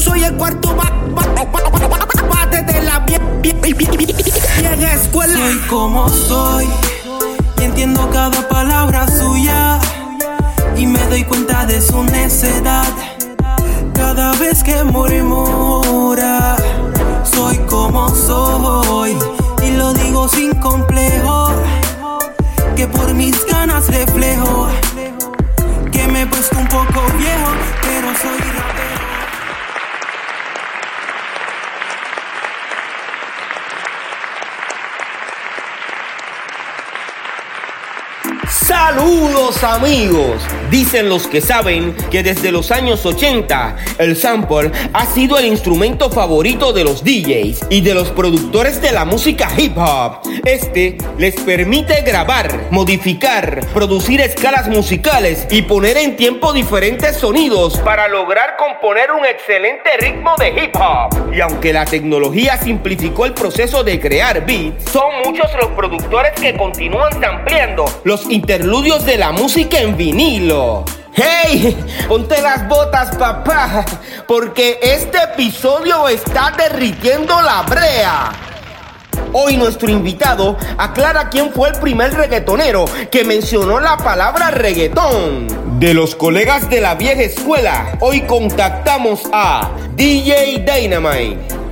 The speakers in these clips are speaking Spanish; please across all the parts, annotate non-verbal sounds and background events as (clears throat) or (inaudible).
soy el cuarto bate de la vieja escuela. Soy como soy y entiendo cada palabra suya. Y me doy cuenta de su necedad cada vez que murmura. Soy como soy y lo digo sin complejo. Que por mis ganas reflejo que me he un poco viejo, pero soy Saludos amigos. Dicen los que saben que desde los años 80 el sample ha sido el instrumento favorito de los DJs y de los productores de la música hip hop. Este les permite grabar, modificar, producir escalas musicales y poner en tiempo diferentes sonidos para lograr componer un excelente ritmo de hip hop. Y aunque la tecnología simplificó el proceso de crear beats, son muchos los productores que continúan ampliando los interludios de la música en vinilo. ¡Hey! Ponte las botas, papá, porque este episodio está derritiendo la brea. Hoy nuestro invitado aclara quién fue el primer reggaetonero que mencionó la palabra reggaetón. De los colegas de la vieja escuela, hoy contactamos a DJ Dynamite.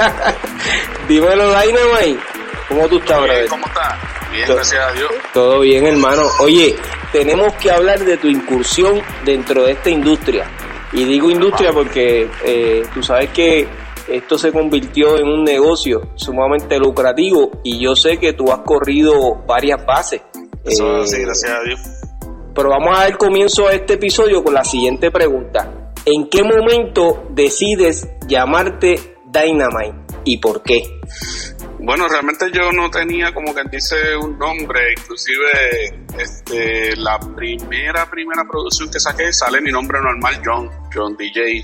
(laughs) Dímelo, Dynamite. ¿Cómo tú estás, brother? ¿Cómo estás? Bien, Todo- gracias a Dios. Todo bien, hermano. Oye, tenemos que hablar de tu incursión dentro de esta industria. Y digo industria porque eh, tú sabes que esto se convirtió en un negocio sumamente lucrativo y yo sé que tú has corrido varias bases. Eso Eh, sí, gracias a Dios. pero vamos a dar comienzo a este episodio con la siguiente pregunta. ¿En qué momento decides llamarte Dynamite y por qué? Bueno, realmente yo no tenía como que dice un nombre, inclusive este la primera primera producción que saqué sale mi nombre normal John, John DJ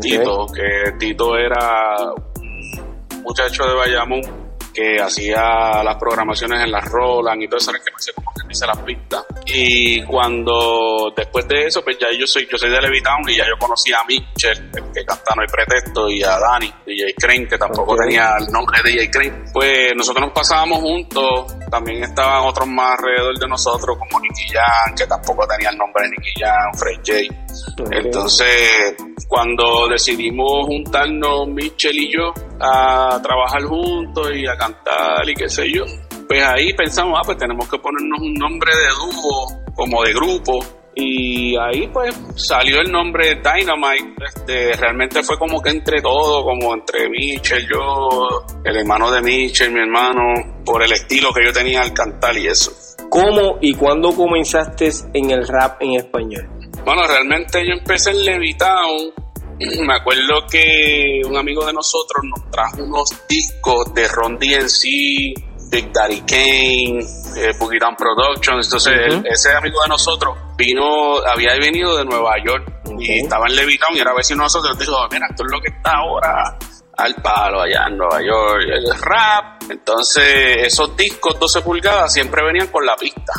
Tito, que Tito era un muchacho de Bayamón que hacía las programaciones en las Roland y todo eso, que me hacía como que dice las pistas. Y cuando después de eso, pues ya yo soy, yo soy de Levitown y ya yo conocí a Mitchell, el que canta No hay pretexto, y a Dani, DJ Crane, que tampoco tenía el nombre de DJ Crane. Pues nosotros nos pasábamos juntos, también estaban otros más alrededor de nosotros, como Nicky Jam, que tampoco tenía el nombre de Nicky Jam, Fred J. Entonces, cuando decidimos juntarnos Mitchell y yo a trabajar juntos y a cantar y qué sé yo, pues ahí pensamos, ah, pues tenemos que ponernos un nombre de dúo, como de grupo. Y ahí pues salió el nombre Dynamite. Este, realmente fue como que entre todo, como entre Mitchell, yo, el hermano de Mitchell, mi hermano, por el estilo que yo tenía al cantar y eso. ¿Cómo y cuándo comenzaste en el rap en español? Bueno, realmente yo empecé en Levitown. (clears throat) Me acuerdo que un amigo de nosotros nos trajo unos discos de Ron DNC, Big Daddy Kane, eh, Boogie Down Productions. Entonces, él- ese amigo de nosotros vino, había venido de Nueva York y estaba en Levitown y era vecino de nosotros. Dijo, mira, esto es lo que está ahora al palo allá en Nueva York, el rap. Entonces, esos discos 12 pulgadas siempre venían con la pista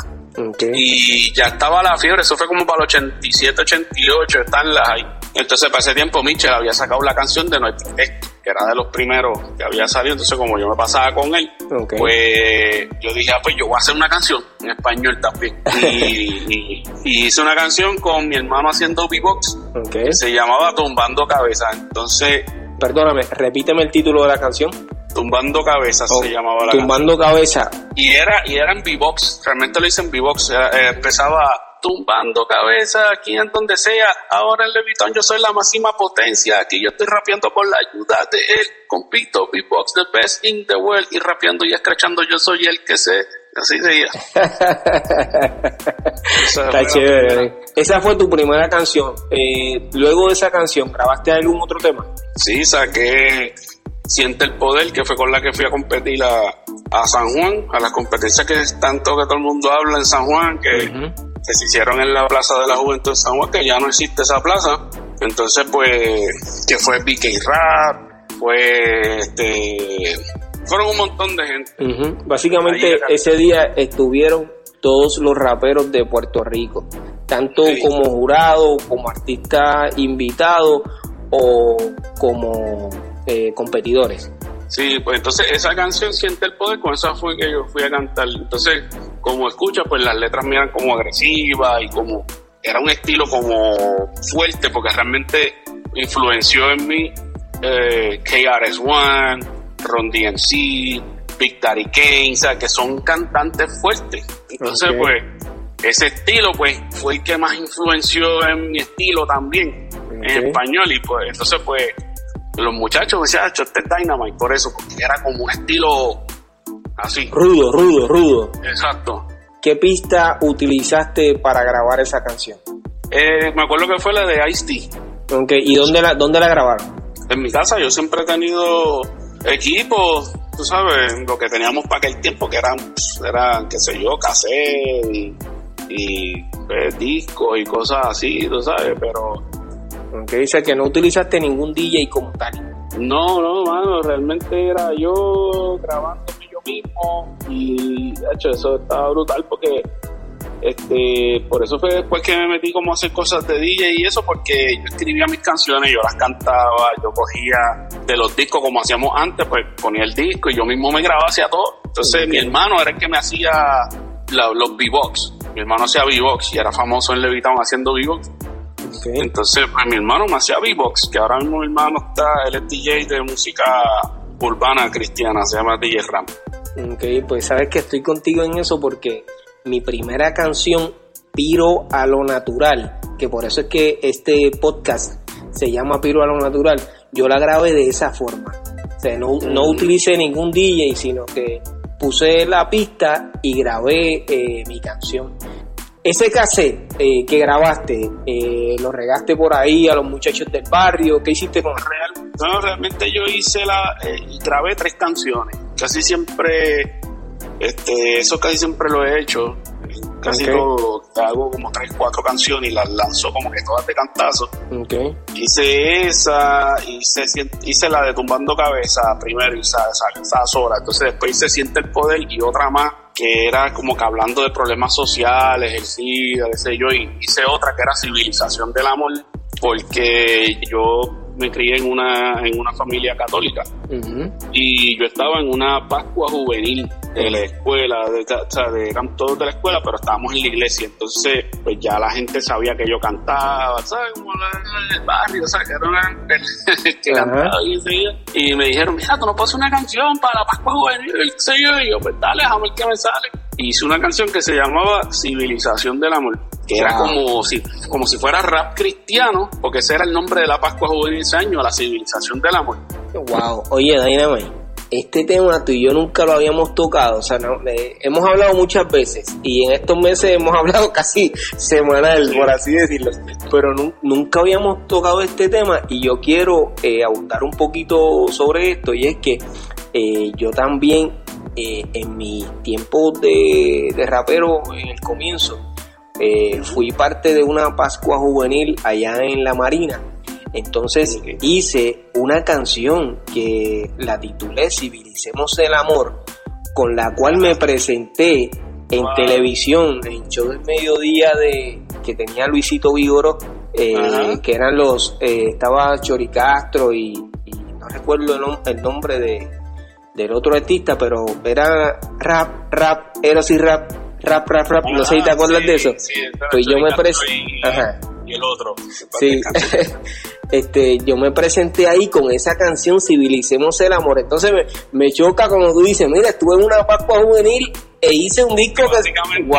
y ya estaba la fiebre, eso fue como para el 87, 88, están las ahí. Entonces, para ese tiempo, Mitchell había sacado la canción de No hay pretexto, que era de los primeros que había salido. Entonces, como yo me pasaba con él, pues yo dije, ah, pues yo voy a hacer una canción en español también. (laughs) Y, y- y hice una canción con mi hermano haciendo beatbox, Ok. que se llamaba Tumbando Cabeza. Entonces, Perdóname, repíteme el título de la canción. Tumbando Cabeza Oh, se llamaba la canción. Tumbando cabeza. Y era, y era en B-Box, realmente lo hice en B-Box. Eh, empezaba tumbando cabeza aquí en donde sea. Ahora en Levitón yo soy la máxima potencia. Aquí yo estoy rapeando con la ayuda de él. Compito B-Box, the best in the world. Y rapeando y escrachando yo soy el que sé. Así seguía. (laughs) Está chévere. primera. Esa fue tu primera canción. Eh, luego de esa canción, ¿grabaste algún otro tema? Sí, saqué Siente el Poder, que fue con la que fui a competir a, a San Juan, a las competencias que es tanto que todo el mundo habla en San Juan, que, se hicieron en la Plaza de la Juventud en San Juan, que ya no existe esa plaza. Entonces, pues, que fue BK Rap, fue este fueron un montón de gente. Básicamente ese día estuvieron todos los raperos de Puerto Rico, tanto como jurado, como artista invitado o como eh, competidores. Sí, pues entonces esa canción Siente el Poder, con esa fue que yo fui a cantar. Entonces, como escucha, pues las letras me eran como agresivas y como era un estilo como fuerte, porque realmente influenció en mí eh, KRS-One, Ron DMC, Big Daddy Kane, o sea, que son cantantes fuertes. Entonces, pues, ese estilo, pues, fue el que más influenció en mi estilo también, en español, y pues, entonces, pues, los muchachos me decían, este es Dynamite, por eso, porque era como un estilo así. Rudo, rudo, rudo. Exacto. ¿Qué pista utilizaste para grabar esa canción? Eh, me acuerdo que fue la de Ice-T. ¿Y dónde la, dónde la grabaron? En mi casa yo siempre he tenido equipos, tú sabes, lo que teníamos para aquel tiempo, que eran, eran qué sé yo, cassette y, y pues, discos y cosas así, tú sabes, pero... Aunque dice que no utilizaste ningún DJ como tal. No, no, mano, realmente era yo grabando yo mismo y, de hecho, eso estaba brutal porque este, por eso fue después que me metí como a hacer cosas de DJ y eso, porque yo escribía mis canciones, yo las cantaba, yo cogía de los discos como hacíamos antes, pues ponía el disco y yo mismo me grababa, hacía todo. Entonces mi hermano era el que me hacía los B-Box. Mi hermano hacía B-Box y era famoso en Levitown haciendo B-Box. Entonces, pues mi hermano me hacía B-Box, que ahora mismo mi hermano está, él es DJ de música urbana cristiana, se llama DJ Ram. Ok, pues sabes que estoy contigo en eso porque mi primera canción, Piro a lo Natural, que por eso es que este podcast se llama Piro a lo Natural, yo la grabé de esa forma. O sea, no, no mm. utilicé ningún DJ, sino que puse la pista y grabé eh, mi canción. Ese cassette eh, que grabaste, eh, ¿lo regaste por ahí a los muchachos del barrio? ¿Qué hiciste? No, realmente yo hice la, grabé tres canciones. Casi siempre este, eso casi siempre lo he hecho. Casi todo, hago como tres, cuatro canciones y las lanzo como que todas de cantazo. Hice esa, hice, hice la de Tumbando Cabeza primero y esa, esa, sola. Entonces después hice Siente el Poder y otra más que era como que hablando de problemas sociales, el SIDA, qué sé yo, y hice otra que era Civilización del Amor, porque yo me crié en una, en una familia católica. Y yo estaba en una Pascua juvenil de la escuela, de, o sea, de, eran todos de la escuela, pero estábamos en la iglesia, entonces pues ya la gente sabía que yo cantaba, ¿sabes? Como el barrio, ¿sabes? Que era una, (laughs) que cantaba y, y me dijeron, mira, tú no puedes una canción para la Pascua juvenil, y yo, pues dale, déjame ver qué me sale. Hice una canción que se llamaba Civilización del Amor que era como si, como si fuera rap cristiano, porque ese era el nombre de la Pascua Juvenil ese año, la civilización del amor. Wow, oye Dynamite, este tema tú y yo nunca lo habíamos tocado, o sea, no, hemos hablado muchas veces y en estos meses hemos (laughs) hablado casi semanal, por así decirlo, pero nunca habíamos tocado este tema y yo quiero eh, abundar un poquito sobre esto y es que eh, yo también eh, en mi tiempo de, de rapero en el comienzo, eh, fui parte de una Pascua juvenil allá en la Marina. Entonces hice una canción que la titulé Civilicemos el Amor, con la cual me presenté en televisión, en show del mediodía de que tenía Luisito Vigoro, eh, que eran los, eh, estaba Chori Castro y, no recuerdo el, nombre de, del otro artista, pero era rap, rap, eros y rap, rap, rap, rap, no sé si te acuerdas de eso. pues yo me presenté. Ajá. Y el otro. Sí. (laughs) este, yo me presenté ahí con esa canción Civilicemos el Amor. Entonces me, me choca como tú dices, mira, estuve en una Pascua Juvenil e hice un disco que... ¡Wow!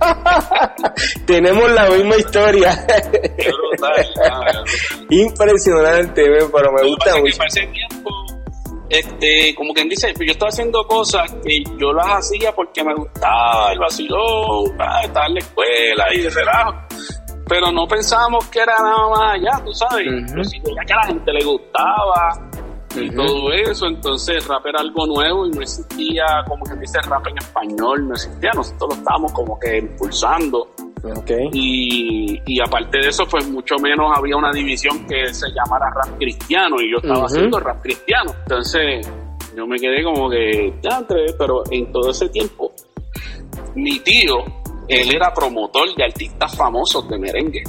(laughs) Tenemos la misma historia. (laughs) Impresionante, pero me gusta mucho este, como quien dice, yo estaba haciendo cosas que yo las hacía porque me gustaba el vacilón, estar en la escuela y de relajo. Pero no pensábamos que era nada más allá, tú sabes. ya que a la gente le gustaba y todo eso, entonces rap era algo nuevo y no existía, como quien dice, rap en español, no existía. Nosotros lo estábamos como que impulsando. Y, y, aparte de eso, pues mucho menos había una división que se llamara rap cristiano y yo estaba haciendo rap cristiano. Entonces, Yo me quedé como que, ya, pero en todo ese tiempo, mi tío, él era promotor de artistas famosos de merengue.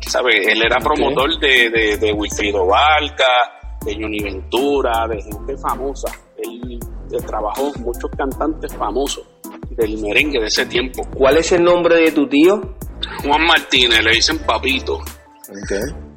¿Sabes? Él era promotor de, de, de Wilfrido Valca, de Johnny Ventura, de gente famosa. Él, él trabajó con muchos cantantes famosos del merengue de ese tiempo. ¿Cuál es el nombre de tu tío? Juan Martínez, le dicen Papito.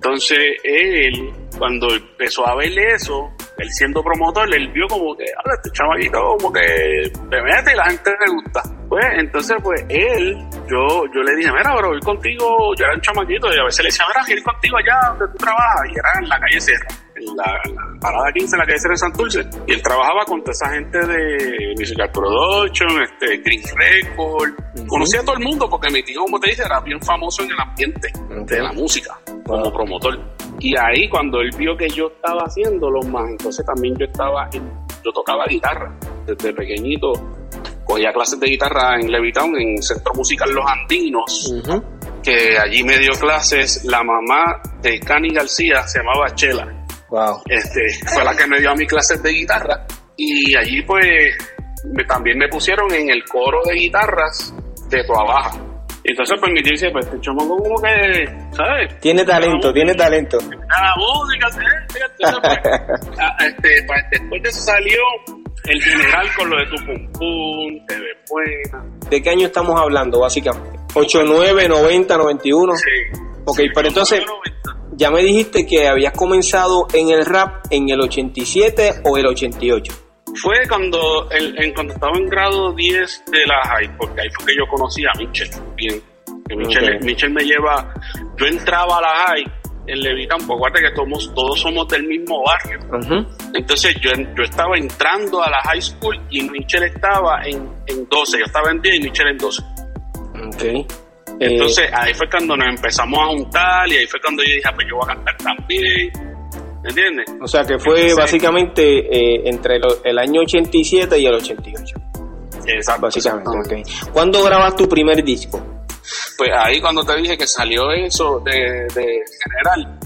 Entonces él, cuando empezó a ver eso, él siendo promotor, él vio como que, ahora este chamaquito como que te mete y la gente le gusta. Pues entonces, pues él, yo yo le dije, mira, pero ir contigo, yo era un chamaquito, y a veces le decía, mira, ir contigo allá donde tú trabajas, y era en la calle Serra la, parada 15 en la calle de Santurce. Y él trabajaba con toda esa gente de Musical Production, este, Green Record, conocía a todo el mundo porque mi tío, como te dice, era bien famoso en el ambiente de la música como promotor. Y ahí cuando él vio que yo estaba haciéndolo más, entonces también yo estaba, yo tocaba guitarra desde pequeñito, cogía clases de guitarra en Levitown, en Centro Musical Los Andinos. que allí me dio clases la mamá de Cani García, se llamaba Chela. Este, fue la que me dio a mi clases de guitarra. Y allí pues también me pusieron en el coro de guitarras de Toa Baja. Entonces pues mi tío dice, pues este chamaco como que, ¿sabes? Tiene talento, tiene talento. La música, pues, (laughs) ah, este, pues, después de eso salió el general con lo de tu pum pum, te ves buena. ¿De qué año estamos hablando básicamente? 89, 90, 91. Sí. Ok, pero entonces ya me dijiste que habías comenzado en el rap en el 87 o el 88. Fue cuando, en, cuando estaba en grado 10 de la high, porque ahí fue que yo conocí a Michel. Bien, Michel, me lleva, yo entraba a la high en Levitán, porque acuérdate que todos, todos somos del mismo barrio. Entonces yo, yo estaba entrando a la high school y Michel estaba en, en 12, yo estaba en 10 y Michel en 12. Okay. Entonces ahí fue cuando nos empezamos a juntar y ahí fue cuando yo dije, ah, pues yo voy a cantar también. ¿Me entiendes? O sea que fue básicamente eh, entre el año 87 y el 88. Exacto. Básicamente, ¿Cuándo grabas tu primer disco? Pues ahí cuando te dije que salió eso de, general,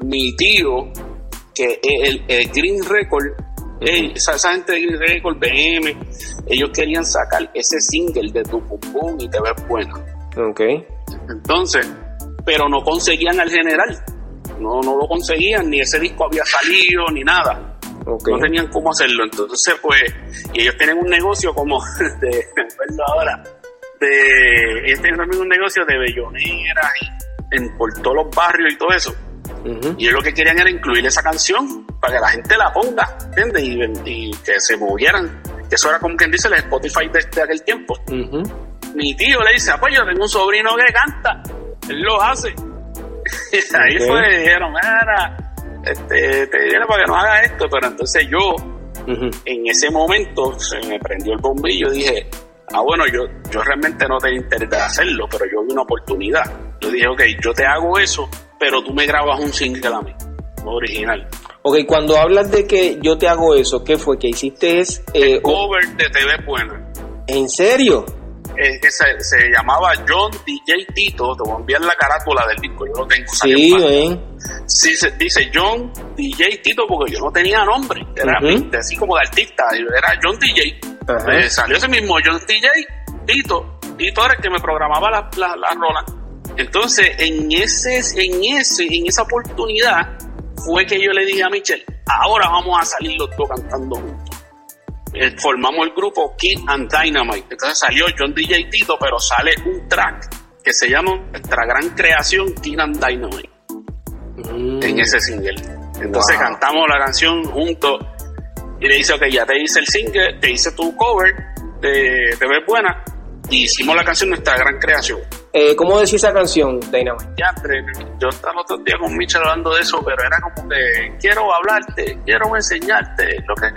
mi tío, que el, el Green Record, esa, gente de Green Record, BM, ellos querían sacar ese single de Tu Pum y Te Ves Buena. Ok. Entonces, pero no conseguían al general. No, no lo conseguían, ni ese disco había salido, ni nada. No tenían cómo hacerlo. Entonces, pues, y ellos tienen un negocio como (laughs) de, ahora, de, ellos tienen también un negocio de belloneras en, por todos los barrios y todo eso. Y ellos lo que querían era incluir esa canción para que la gente la ponga, ¿entiendes? Y, que se movieran. Que eso era como quien dice el Spotify de, aquel tiempo mi tío le dice, pues yo tengo un sobrino que canta, él lo hace. Y (laughs) ahí fue, dijeron, mira, este, te viene para que no haga esto, pero entonces yo, en ese momento, se me prendió el bombillo, dije, ah, bueno, yo, yo realmente no tenía interés de hacerlo, pero yo vi una oportunidad. Yo dije, ok, yo te hago eso, pero tú me grabas un single a mí, original. Ok, cuando hablas de que yo te hago eso, ¿qué fue? que hiciste? Es, eh, cover de TV Buena. ¿En serio? Eh, que se, se, llamaba John DJ Tito, te voy a enviar la carátula del disco, yo lo tengo. Sí, eh. sí se, dice John DJ Tito porque yo no tenía nombre, era así como de artista, era John DJ. Eh, salió ese mismo John DJ Tito, Tito era el que me programaba la, la, la rola. Entonces, en ese, en ese, en esa oportunidad fue que yo le dije a Michelle, ahora vamos a salir los dos cantando juntos. Eh, formamos el grupo Kid and Dynamite. Entonces salió John DJ Tito, pero sale un track que se llama Nuestra Gran Creación Kid and Dynamite mm. en ese single. Entonces cantamos la canción juntos y le dice, ok, ya te hice el single, te hice tu cover de Te ves buena y hicimos la canción Nuestra Gran Creación. Eh, ¿Cómo decís esa canción, Dynamite? Ya, yo estaba otro día con Michel hablando de eso, pero era como que quiero hablarte, quiero enseñarte lo que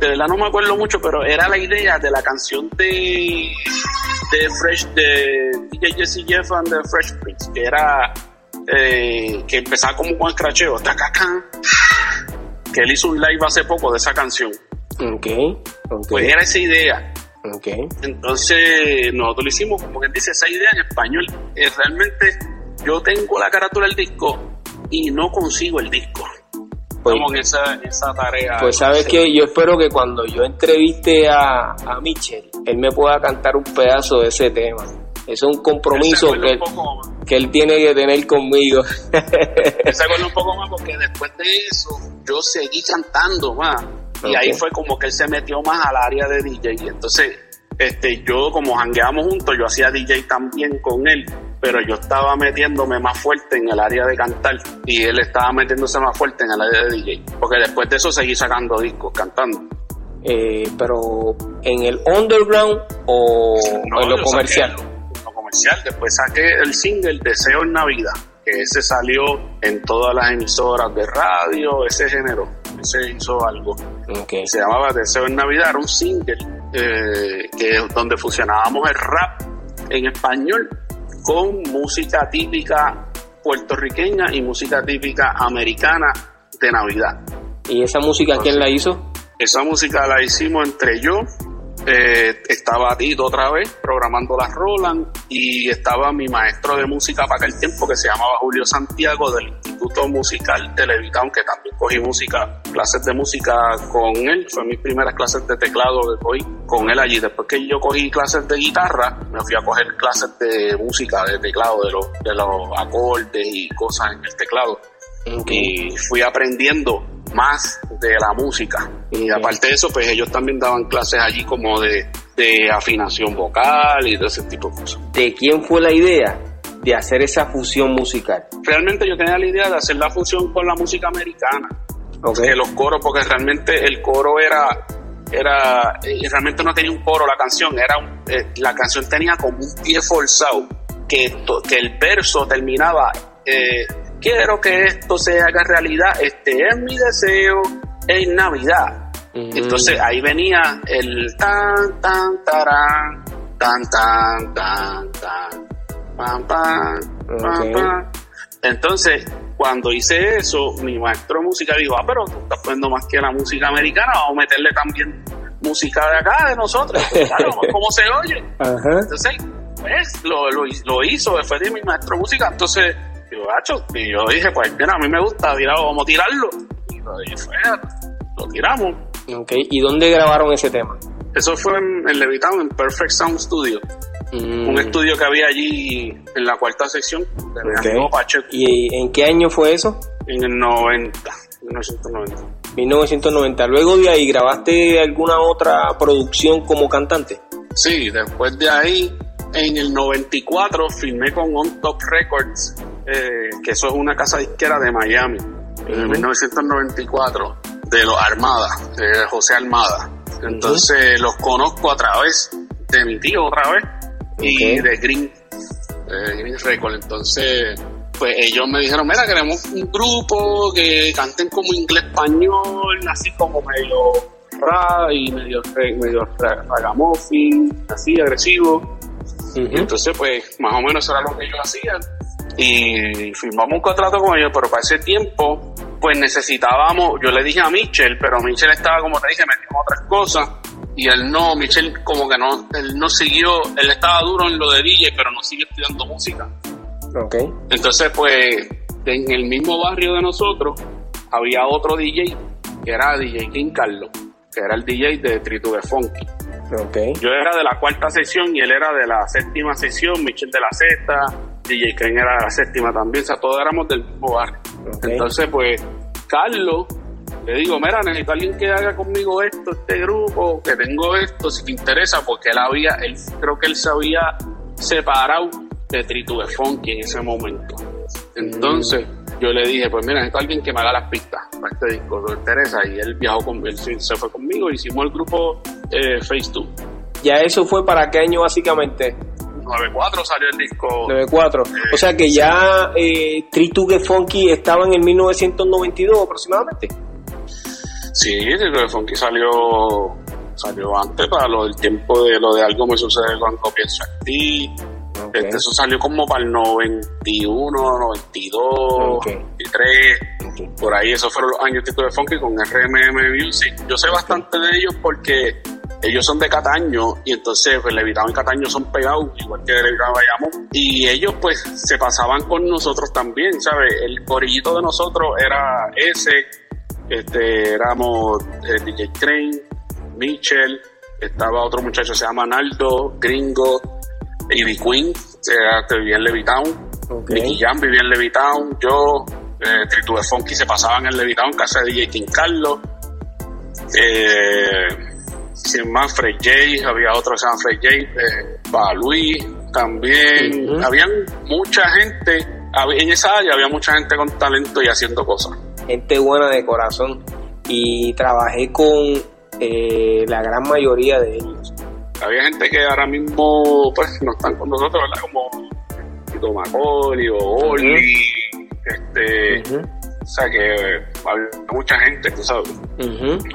de verdad no me acuerdo mucho, pero era la idea de la canción de, de Fresh, de DJ Jesse Jeff and the Fresh Prince, que era, eh, que empezaba como con el cracheo, que él hizo un live hace poco de esa canción. Ok, Pues era esa idea. Okay. Entonces, nosotros lo hicimos, como que dice, esa idea en español. Eh, realmente, yo tengo la carátula del disco y no consigo el disco. Estamos en esa, esa tarea. Pues sabes que yo espero que cuando yo entreviste a, a Mitchell, él me pueda cantar un pedazo de ese tema. Es un compromiso que él, que él tiene que tener conmigo. Se acuerda un poco (laughs) más porque después de eso yo seguí cantando más. Y ahí fue como que él se metió más al área de DJ. Y entonces, este, yo como jangueamos juntos, yo hacía DJ también con él, pero yo estaba metiéndome más fuerte en el área de cantar y él estaba metiéndose más fuerte en el área de DJ. Porque después de eso seguí sacando discos, cantando. Eh, pero en el underground o en lo comercial Después saqué el single Deseo en Navidad, que ese salió en todas las emisoras de radio, ese género, ese hizo algo. Se llamaba Deseo en Navidad, era un single eh, que, donde fusionábamos el rap en español con música típica puertorriqueña y música típica americana de Navidad. ¿Y esa música quién la hizo? Esa música la hicimos entre yo, eh, estaba Tito otra vez programando las Roland y estaba mi maestro de música para aquel tiempo que se llamaba Julio Santiago del Instituto Musical de aunque también cogí música, clases de música con él, fue mis primeras clases de teclado que cogí con él allí. Después que yo cogí clases de guitarra, me fui a coger clases de música, de teclado, de los, de los acordes y cosas en el teclado. Y fui aprendiendo más de la música. Y aparte de eso, pues ellos también daban clases allí como de, afinación vocal y de ese tipo de cosas. ¿De quién fue la idea de hacer esa fusión musical? Realmente yo tenía la idea de hacer la fusión con la música americana. Okay. los coros, porque realmente el coro era era eh, realmente no tenía un coro la canción era eh, la canción tenía como un pie forzado que, que el verso terminaba eh, quiero que esto se haga realidad, este es mi deseo en Navidad. Entonces ahí venía el tan, tan, tarán, tan, tan, tan, tan, pam, pam, pam, pam. Entonces, cuando hice eso, mi maestro de música dijo, ah, pero tú estás poniendo más que la música americana, vamos a meterle también música de acá, de nosotros, claro, (laughs) ¿cómo se oye? Entonces, pues, lo, lo, lo hizo, después de mi maestro de música, entonces y yo dije, pues mira, a mí me gusta, vamos a tirarlo. Y lo, dije, lo tiramos. Okay. ¿Y dónde grabaron ese tema? Eso fue en, en Levitown, en Perfect Sound Studio. Mm. Un estudio que había allí en la cuarta sección de okay. ¿Y en qué año fue eso? En el 90, 1990. 1990. Luego de ahí, ¿grabaste alguna otra producción como cantante? Sí, después de ahí, en el 94, firmé con On Top Records eh, que eso es una casa disquera de Miami, en 1994, de los Armada, de José Armada. Entonces los conozco a través de mi tío otra vez y de Green, Green Record. Entonces, pues ellos me dijeron, mira, queremos un grupo que canten como inglés español, así como medio rap y medio, medio ragamuffin, así agresivo. Entonces, pues, más o menos eso era lo que ellos hacían y firmamos un contrato con ellos, pero para ese tiempo, pues necesitábamos, yo le dije a Michel, pero Michel estaba, como te dije, metiendo otras cosas, y él no, Michel como que no, él no siguió, él estaba duro en lo de DJ, pero no siguió estudiando música. Ok. Entonces, pues, en el mismo barrio de nosotros, había otro DJ, que era DJ King Carlos, que era el DJ de Tritugue Funky. Okay. Yo era de la cuarta sesión y él era de la séptima sesión, Michel de la sexta, DJ Ken era la séptima también, o sea, todos éramos del mismo barrio. Entonces, pues, Carlos, le digo, mira, necesito a alguien que haga conmigo esto, este grupo, que tengo esto, si te interesa, porque él había, él creo que él se había separado de Tritu de Funky en ese momento. Entonces, yo le dije, pues mira, necesito a alguien que me haga las pistas para este disco, ¿te interesa? Y él viajó con él se fue conmigo, hicimos el grupo eh, Face 2. ¿Ya eso fue para qué año básicamente? 94 salió el disco. 94. o sea que ya eh, Tritugue Funky estaba en el 1992 aproximadamente. Sí, Tritugue Funky salió salió antes para lo del tiempo de lo de algo me sucede con Copienso a ti. Este, eso salió como para el 91, 92, 93. Por ahí, esos fueron los años de Funky con RMM Music. Yo sé bastante de ellos porque ellos son de Cataño y entonces pues, Levitado y Cataño son pegados, igual que Levitado Bayamón. Y ellos pues se pasaban con nosotros también, ¿sabes? El corillito de nosotros era ese, Este, éramos eh, DJ Crane, Mitchell, estaba otro muchacho se llama Naldo, Gringo, Ivy Queen, que vivía en Levitown, Nicky Jam vivía en Levitown, yo, eh, Tritu Funky se pasaban en Levitown, casa de DJ King Carlos, eh, sin más, Fred J, había otro que se llama Fred J, eh, Luis también, habían mucha gente, en esa área había mucha gente con talento y haciendo cosas. Gente buena de corazón y trabajé con eh, la gran mayoría de ellos. Había gente que ahora mismo pues no están con nosotros, ¿verdad? Como Tito Macaulay o Oli, este... O sea que había mucha gente, tú sabes,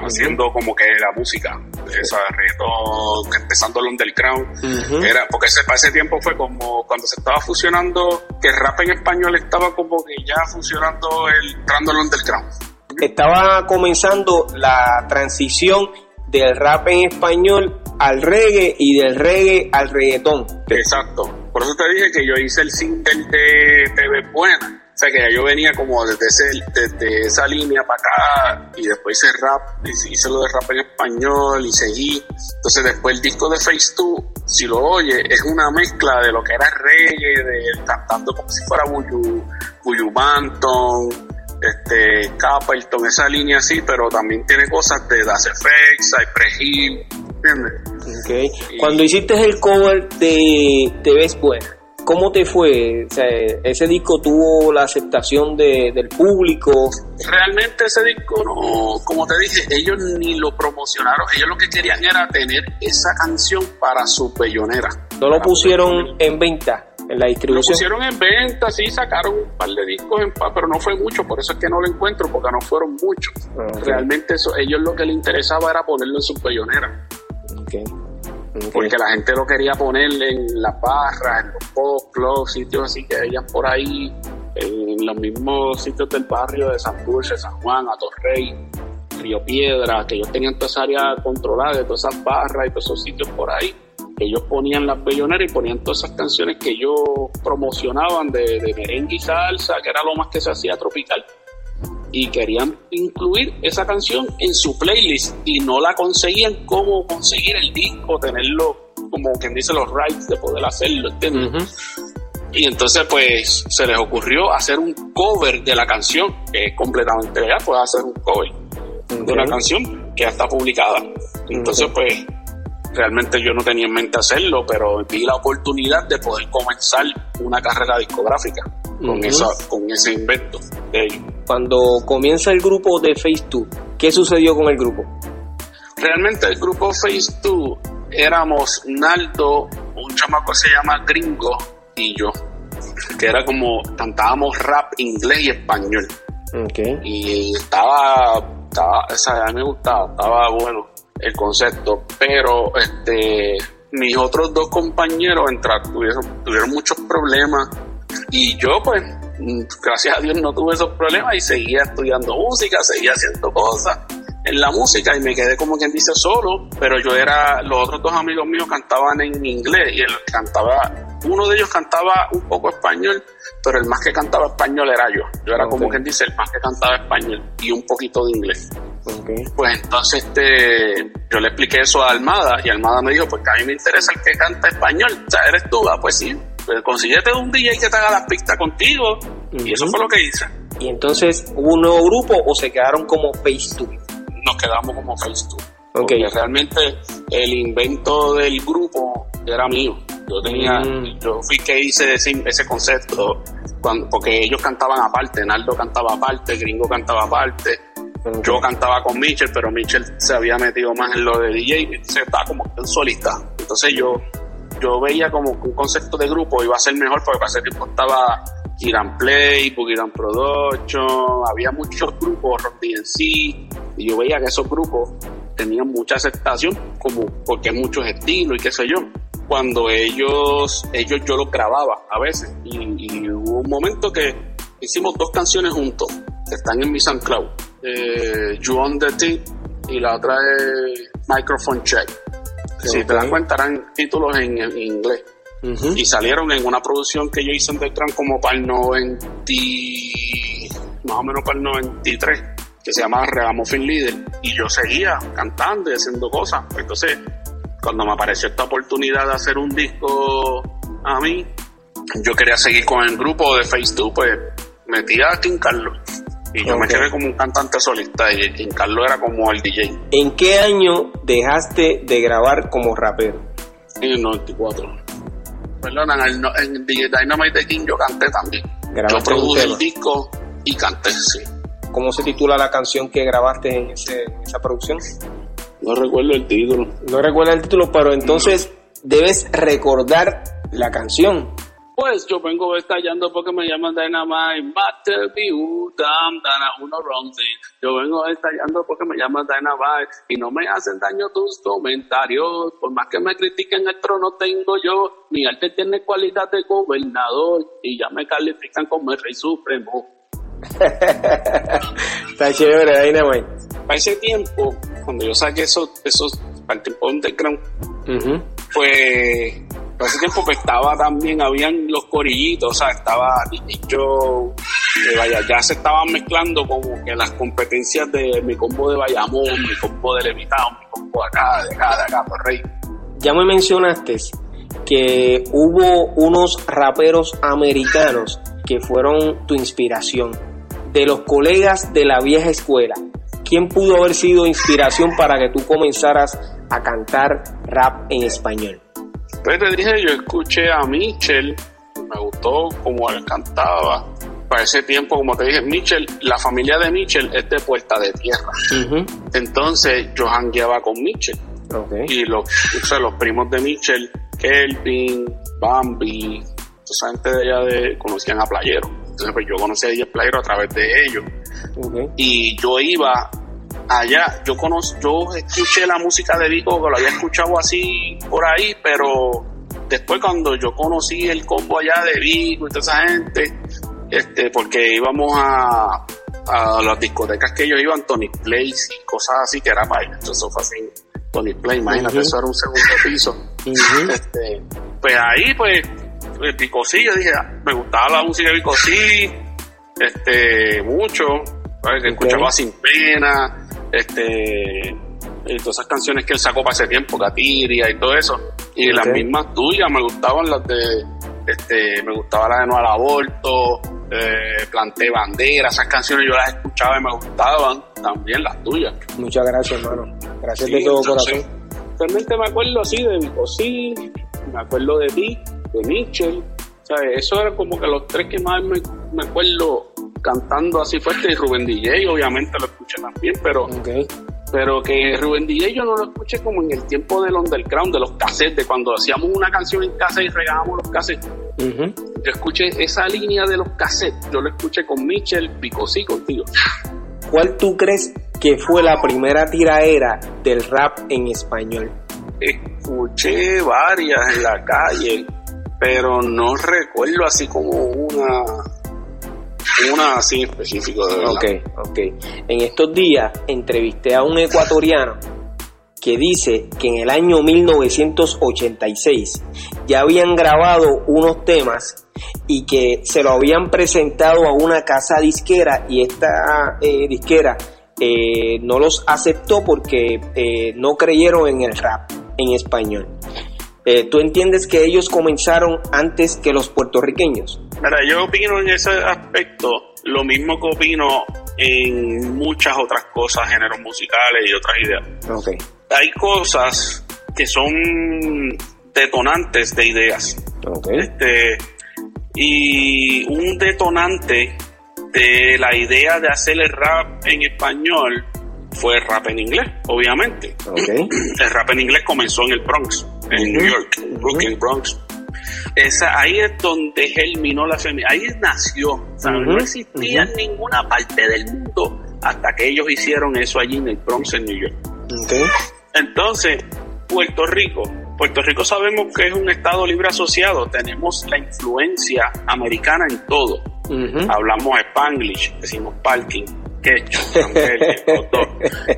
haciendo como que la música, esa reggaetón, empezando el underground. Era, porque ese, para ese tiempo fue como cuando se estaba fusionando, que el rap en español estaba como que ya funcionando el, entrando el underground. Estaba comenzando la transición del rap en español al reggae y del reggae al reggaetón. Exacto. Por eso te dije que yo hice el single de TV Buena o sea que ya yo venía como desde, ese, desde esa línea para acá y después hice rap, hice lo de rap en español y seguí. Entonces después el disco de Face 2, si lo oye, es una mezcla de lo que era reggae, de cantando como si fuera Buyu, Buyu Banton, este, Capleton, esa línea así, pero también tiene cosas de Das Effects, Cypress Hill, ¿entiendes? Okay. Cuando hiciste el cover de Te ves buena, ¿Cómo te fue? ¿Ese disco tuvo la aceptación del público? Realmente ese disco no, como te dije, ellos ni lo promocionaron, ellos lo que querían era tener esa canción para su pellonera. ¿No lo pusieron en venta? En la distribución. Lo pusieron en venta, sí, sacaron un par de discos en paz, pero no fue mucho, por eso es que no lo encuentro, porque no fueron muchos. Ah, Realmente eso, ellos lo que les interesaba era ponerlo en su pellonera. Okay. Porque la gente lo quería poner en las barras, en los pop clubs, sitios así que ellas por ahí, en los mismos sitios del barrio de San Dulce, San Juan, Atorrey, Río Piedra, que ellos tenían toda esa área controlada de todas esas barras y todos esos sitios por ahí. Ellos ponían las belloneras y ponían todas esas canciones que ellos promocionaban de, de merengue y salsa, que era lo más que se hacía tropical y querían incluir esa canción en su playlist y no la conseguían cómo conseguir el disco, tenerlo como quien dice los rights de poder hacerlo, ¿entiendes? Y entonces pues se les ocurrió hacer un cover de la canción, que es completamente legal, pues hacer un cover de una canción que ya está publicada. Entonces pues realmente yo no tenía en mente hacerlo, pero vi la oportunidad de poder comenzar una carrera discográfica con, con ese invento de ellos. Cuando comienza el grupo de Face 2, ¿qué sucedió con el grupo? Realmente el grupo Face 2 éramos Naldo, un chamaco que se llama Gringo y yo, que era como cantábamos rap inglés y español. Okay. Y estaba, estaba, a mí me gustaba, estaba bueno el concepto, pero este mis otros dos compañeros entraron, tuvieron, tuvieron muchos problemas y yo pues gracias a Dios no tuve esos problemas y seguía estudiando música, seguía haciendo cosas en la música y me quedé como quien dice solo, pero yo era, los otros dos amigos míos cantaban en inglés y él cantaba, uno de ellos cantaba un poco español, pero el más que cantaba español era yo. Yo era como quien dice el más que cantaba español y un poquito de inglés. Pues entonces este, yo le expliqué eso a Almada y Almada me dijo, pues que a mí me interesa el que canta español, o sea, eres tú, ah, pues sí, consíguete un DJ que te haga las pistas contigo. Y eso fue lo que hice. ¿Y entonces hubo un nuevo grupo o se quedaron como Face 2? Nos quedamos como Face 2. Porque realmente el invento del grupo era mío. Yo tenía, mm. yo fui que hice ese, ese concepto cuando, porque ellos cantaban aparte, Naldo cantaba aparte, Gringo cantaba aparte, yo cantaba con Mitchell, pero Mitchell se había metido más en lo de DJ, se estaba como solista. Entonces yo yo veía como un concepto de grupo iba a ser mejor porque para ese tiempo estaba Kiran Play, Boogie Production, había muchos grupos, Rock DNC, y yo veía que esos grupos tenían mucha aceptación como porque hay muchos estilos y qué sé yo. Cuando ellos, ellos yo los grababa a veces y, hubo un momento que hicimos dos canciones juntos que están en mi SoundCloud, eh, You On The Tip y la otra es Microphone Check si te das cuenta, eran títulos en, inglés. Y salieron en una producción que yo hice en Beltrán como para el 90, más o menos para el 93. que se llama Regamuffin Leader y yo seguía cantando y haciendo cosas. Entonces, cuando me apareció esta oportunidad de hacer un disco a mí, yo quería seguir con el grupo de Face 2, pues metí a King Carlos. Y yo me quedé como un cantante solista y King Carlos era como el DJ. ¿En qué año dejaste de grabar como rapero? En el 94. Perdona, en, el, en Dynamite King yo canté también. Yo produje el disco y canté, sí. ¿Cómo se titula la canción que grabaste en, ese, en esa producción? No recuerdo el título. No recuerdo el título, pero entonces debes recordar la canción. Pues yo vengo estallando porque me llaman Dynamite, Battle Dam, Dana, uno wrong Yo vengo estallando porque me llaman Dynamite y no me hacen daño tus comentarios. Por más que me critiquen, el trono tengo yo. Mi arte tiene cualidad de gobernador y ya me califican como el rey supremo. (laughs) Está chévere, Dynamite. Para ese tiempo, cuando yo saqué esos, esos para el tiempo underground, pues para ese tiempo pues estaba también, habían los corillitos, o sea, estaba yo, vaya, ya se estaban mezclando como que las competencias de mi combo de Bayamón, mi combo de Levitado, mi combo de acá, de acá, de acá, por rey. Ya me mencionaste que hubo unos raperos americanos que fueron tu inspiración, de los colegas de la vieja escuela. ¿Quién pudo haber sido inspiración para que tú comenzaras a cantar rap en español? Pues te dije, yo escuché a Mitchell, me gustó como él cantaba. Para ese tiempo, como te dije, Mitchell, la familia de Mitchell es de Puerta de Tierra. Entonces yo jangueaba con Mitchell. Y los, los primos de Mitchell, Kelvin, Bambi, esa gente de allá de, conocían a Playero. Entonces pues yo conocí a DJ Playero a través de ellos. Y yo iba allá, yo conozco, yo escuché la música de Vico, que lo había escuchado así por ahí, pero después cuando yo conocí el combo allá de Vico y toda esa gente, este, porque íbamos a, a las discotecas que ellos iban, Tony Place y cosas así, que era para entonces eso fue así, Tony Place, imagínate, eso era un segundo piso. este, pues ahí, pues, el Picosí, yo dije, me gustaba la música de Picosí, este, mucho, escuchaba sin pena, este y todas esas canciones que él sacó para ese tiempo, Gatiria y todo eso, y las mismas tuyas, me gustaban las de, este, me gustaba la de No al Aborto, eh, Planté Bandera, esas canciones yo las escuchaba y me gustaban, también las tuyas. Muchas gracias, hermano, gracias de todo corazón. Realmente me acuerdo así de Vicosí, me acuerdo de ti, de Mitchell, ¿sabes? Eso era como que los tres que más me, me acuerdo cantando así fuerte y Rubén DJ obviamente lo escuché también, pero pero que Rubén DJ yo no lo escuché como en el tiempo del underground, de los cassettes, de cuando hacíamos una canción en cassette y regábamos los cassettes. Yo escuché esa línea de los cassettes, yo lo escuché con Michel Picosí contigo. ¿Cuál tú crees que fue la primera tiraera del rap en español? Escuché varias en la calle, pero no recuerdo así como una una así específico de verdad. Ok, ok. En estos días entrevisté a un ecuatoriano que dice que en el año 1986 ya habían grabado unos temas y que se lo habían presentado a una casa disquera y esta eh, disquera eh, no los aceptó porque eh, no creyeron en el rap en español. ¿Tú entiendes que ellos comenzaron antes que los puertorriqueños? Mira, yo opino en ese aspecto lo mismo que opino en muchas otras cosas, géneros musicales y otras ideas. Okay. Hay cosas que son detonantes de ideas. Okay. Este, y un detonante de la idea de hacer el rap en español fue el rap en inglés, obviamente. Okay. El rap en inglés comenzó en el Bronx, en New York, Brooklyn, Bronx. Esa, ahí es donde germinó la feminidad, ahí nació. No existía en ninguna parte del mundo hasta que ellos hicieron eso allí en el Bronx, en New York. Entonces, Puerto Rico. Puerto Rico sabemos que es un estado libre asociado, tenemos la influencia americana en todo. Hablamos Spanglish, decimos parking,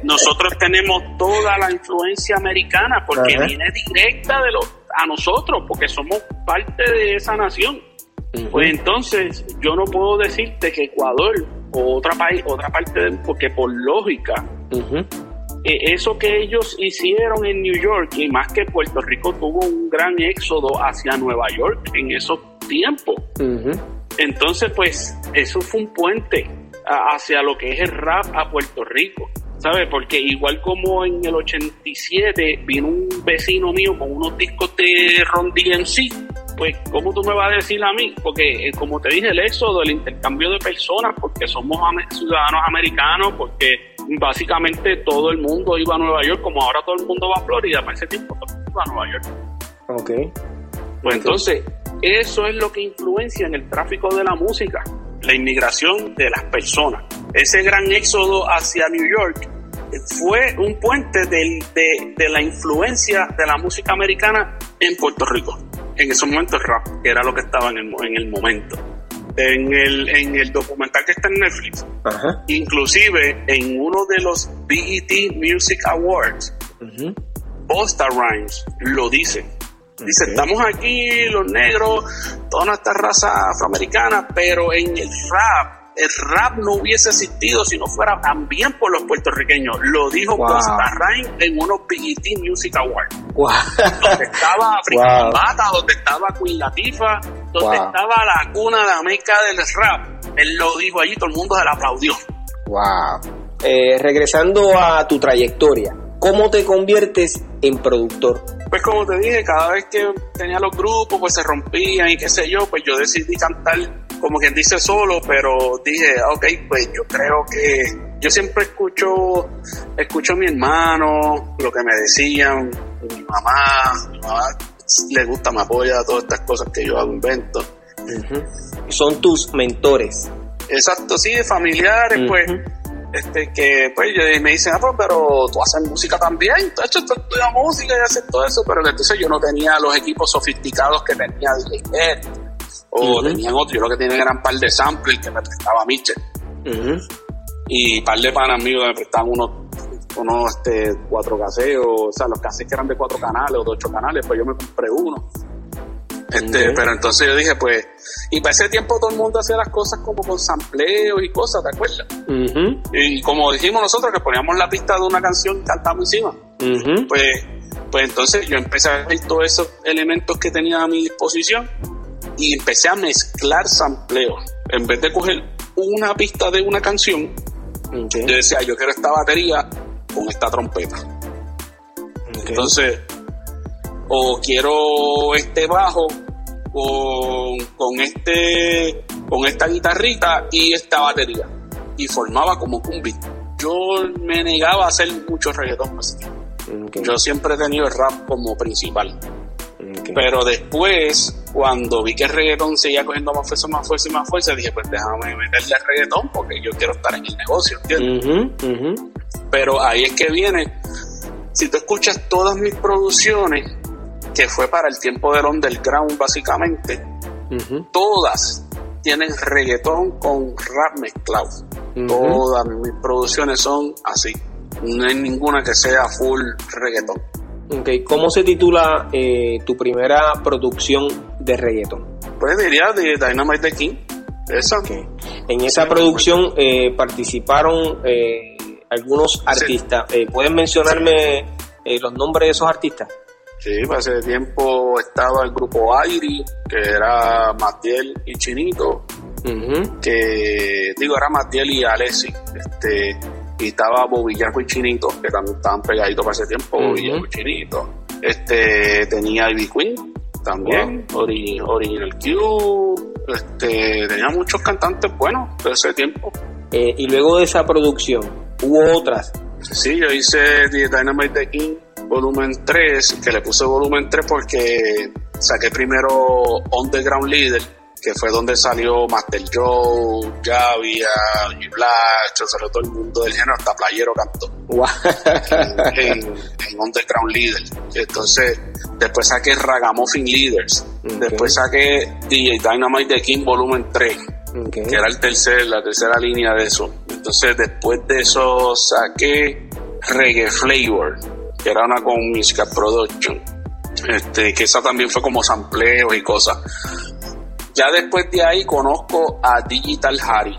Nosotros tenemos toda la influencia americana porque viene directa de los a nosotros, porque somos parte de esa nación. Pues entonces yo no puedo decirte que Ecuador o otra, país, otra parte del porque por lógica, eh, eso que ellos hicieron en New York, y más que Puerto Rico tuvo un gran éxodo hacia Nueva York en esos tiempos. Entonces, pues, eso fue un puente hacia lo que es el rap a Puerto Rico. ¿Sabes? Porque igual como en el 87 vino un vecino mío con unos discos de Ron DMC, pues ¿cómo tú me vas a decir a mí? Porque eh, como te dije, el éxodo, el intercambio de personas, porque somos ciudadanos americanos, porque básicamente todo el mundo iba a Nueva York, como ahora todo el mundo va a Florida, para ese tiempo todo el mundo iba a Nueva York. Ok. Pues entonces, eso es lo que influencia en el tráfico de la música, la inmigración de las personas. Ese gran éxodo hacia New York fue un puente de, de, la influencia de la música americana en Puerto Rico. En ese momento el rap, que era lo que estaba en el, en el momento. En el, en el documental que está en Netflix, inclusive en uno de los BET Music Awards, Busta Rhymes lo dice. Dice, estamos aquí los negros, toda nuestra raza afroamericana, pero en el rap el rap no hubiese existido si no fuera también por los puertorriqueños. Lo dijo Costa Rhyme en unos BET Music Awards. Donde estaba (laughs) African Bata, donde estaba Queen Latifah, donde estaba la cuna de América del rap. Él lo dijo allí, todo el mundo se le aplaudió. Wow. Eh, regresando a tu trayectoria, ¿cómo te conviertes en productor? Pues como te dije, cada vez que tenía los grupos, pues se rompían y qué sé yo, pues yo decidí cantar como quien dice solo, pero dije, ok, pues yo creo que yo siempre escucho, escucho a mi hermano, lo que me decían, mi mamá, mi mamá le gusta, me apoya todas estas cosas que yo hago, invento. Son tus mentores. Exacto, sí, familiares, pues este, que pues me dicen, ah, pues, pero tú haces música también, tú hecho estudias música y haces todo eso, pero entonces yo no tenía los equipos sofisticados que tenía DJ o tenían otro, yo lo que tenía eran un par de samples que me prestaba Mitchell. Y un par de panas míos me prestaban unos, unos este, cuatro caseos, o sea, los caseos que eran de cuatro canales o de ocho canales, pues yo me compré uno. Este, Pero entonces yo dije, pues, y para ese tiempo todo el mundo hacía las cosas como con sampleos y cosas, ¿te acuerdas? Y como dijimos nosotros, que poníamos la pista de una canción y cantamos encima. Pues, pues entonces yo empecé a ver todos esos elementos que tenía a mi disposición y empecé a mezclar sampleos. En vez de coger una pista de una canción, yo decía, yo quiero esta batería con esta trompeta. Entonces, o quiero este bajo con, con, este con esta guitarrita y esta batería. Y formaba como un beat yo me negaba a hacer mucho reggaetón yo siempre he tenido el rap como principal. Pero después cuando vi que el reggaetón seguía cogiendo más fuerza, más fuerza y más fuerza, dije, pues déjame meterle al reggaetón porque yo quiero estar en el negocio, ¿entiendes? Pero ahí es que viene, si tú escuchas todas mis producciones, que fue para el tiempo del underground básicamente, todas tienen reggaetón con rap mezclado. Todas mis producciones son así. No hay ninguna que sea full reggaetón. Okay. ¿Cómo se titula eh, tu primera producción de reggaeton? Pues diría de Dynamite the King. Esa. En esa producción eh, participaron eh, algunos artistas. ¿Pueden mencionarme los nombres de esos artistas? Sí, hace tiempo estaba el grupo Airi, que era Matiel y Chinito, que digo, era Matiel y Alessi, este, y estaba Bobillaco y Chinito, que también estaban pegaditos para ese tiempo, Bobillaco y Chinito. Este, tenía Ivy Queen también, Original Q, este, tenía muchos cantantes buenos de ese tiempo. Eh, y luego de esa producción, ¿hubo otras? Sí, yo hice Dynamite the King volumen 3, que le puse volumen 3 porque saqué primero Underground Leader, que fue donde salió Master Joe, Javia, G Black, sobre todo el mundo del género, hasta Playero cantó. en, Underground Leader. Entonces, después saqué Ragamuffin Leaders. Después saqué DJ Dynamite The King Volumen 3. que era el tercer, la tercera línea de eso. Entonces, después de eso saqué Reggae Flavor, que era una con Musical Production, este, que esa también fue como sampleos y cosas. Ya después de ahí conozco a Digital Harry,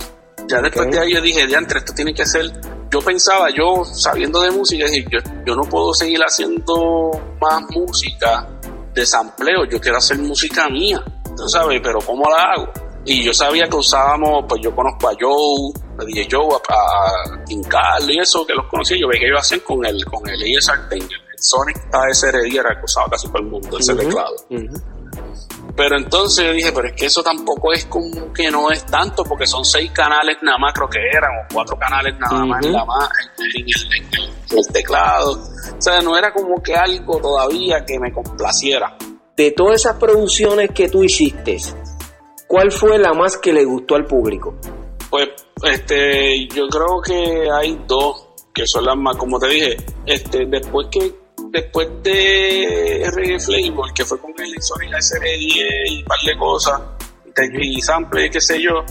Ya después de ahí yo dije, diantre, esto tiene que ser. Yo pensaba, yo sabiendo de música, dije, yo, yo no puedo seguir haciendo más música de sampleo, yo quiero hacer música mía, tú sabes, pero ¿cómo la hago? Y yo sabía que usábamos, pues yo conozco a Joe, a DJ Joe, a, a y eso, que los conocía, yo veía que ellos hacen con el, con el ESR el Sonic ASRD era el que usaba casi todo el mundo, ese teclado. Pero entonces yo dije, pero es que eso tampoco es como que no es tanto, porque son seis canales nada más, creo que eran, o cuatro canales nada más, en, el, el, teclado. O sea, no era como que algo todavía que me complaciera. De todas esas producciones que tú hiciste, ¿cuál fue la más que le gustó al público? Pues, este, yo creo que hay dos que son las más, como te dije, este, después que después de Reggae Flavor, que fue con el y la serie y un par de cosas, y sample, qué sé yo,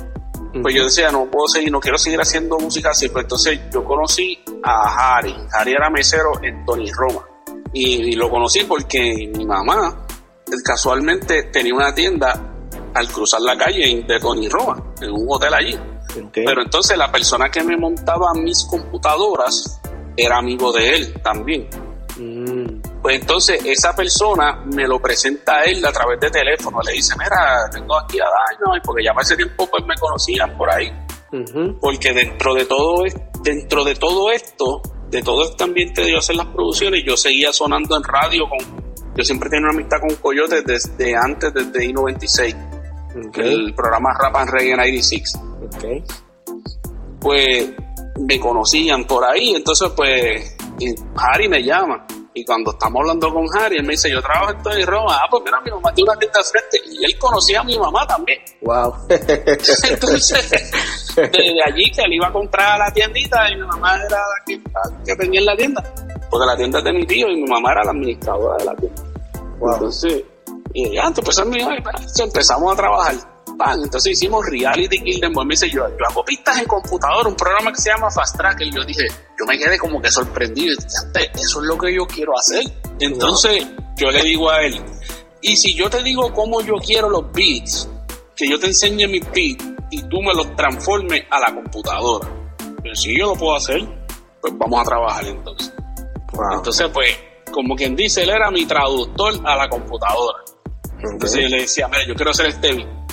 pues yo decía, no puedo seguir, no quiero seguir haciendo música así. Pues entonces yo conocí a Harry. Harry era mesero en Tony Roma. Y, lo conocí porque mi mamá casualmente tenía una tienda al cruzar la calle de Tony Roma, en un hotel allí. Pero entonces la persona que me montaba mis computadoras era amigo de él también. Mm. Pues entonces esa persona me lo presenta a él a través de teléfono. Le dice, mira, tengo aquí a Daño, porque ya para ese tiempo pues me conocían por ahí. Porque dentro de todo dentro de todo esto, de todo este ambiente de yo hacer las producciones, yo seguía sonando en radio con yo siempre tenía una amistad con Coyote desde antes, desde I-96, el programa Rap and Reggae 96. Pues me conocían por ahí, entonces pues Harry me llama. Y cuando estamos hablando con Harry, él me dice, yo trabajo en Tony Roma. Ah, pues mira, mi mamá tiene una tienda frente. Y él conocía a mi mamá también. Wow. (laughs) (laughs) Entonces, desde allí que él iba a comprar a la tiendita y mi mamá era la que, que tenía en la tienda. Porque la tienda es de mi tío y mi mamá era la administradora de la tienda. Wow. Entonces, y ya, pues empezamos a trabajar entonces hicimos Reality Kill Them Me dice, yo, yo hago pistas en computador, un programa que se llama Fast Track. Y yo dije, yo me quedé como que sorprendido. Eso es lo que yo quiero hacer. Entonces yo le digo a él, y si yo te digo cómo yo quiero los beats, que yo te enseñe mis beats y tú me los transformes a la computadora. Pero si yo lo puedo hacer, pues vamos a trabajar entonces. Entonces, pues, como quien dice, él era mi traductor a la computadora. Entonces yo le decía, mira, yo quiero hacer este beat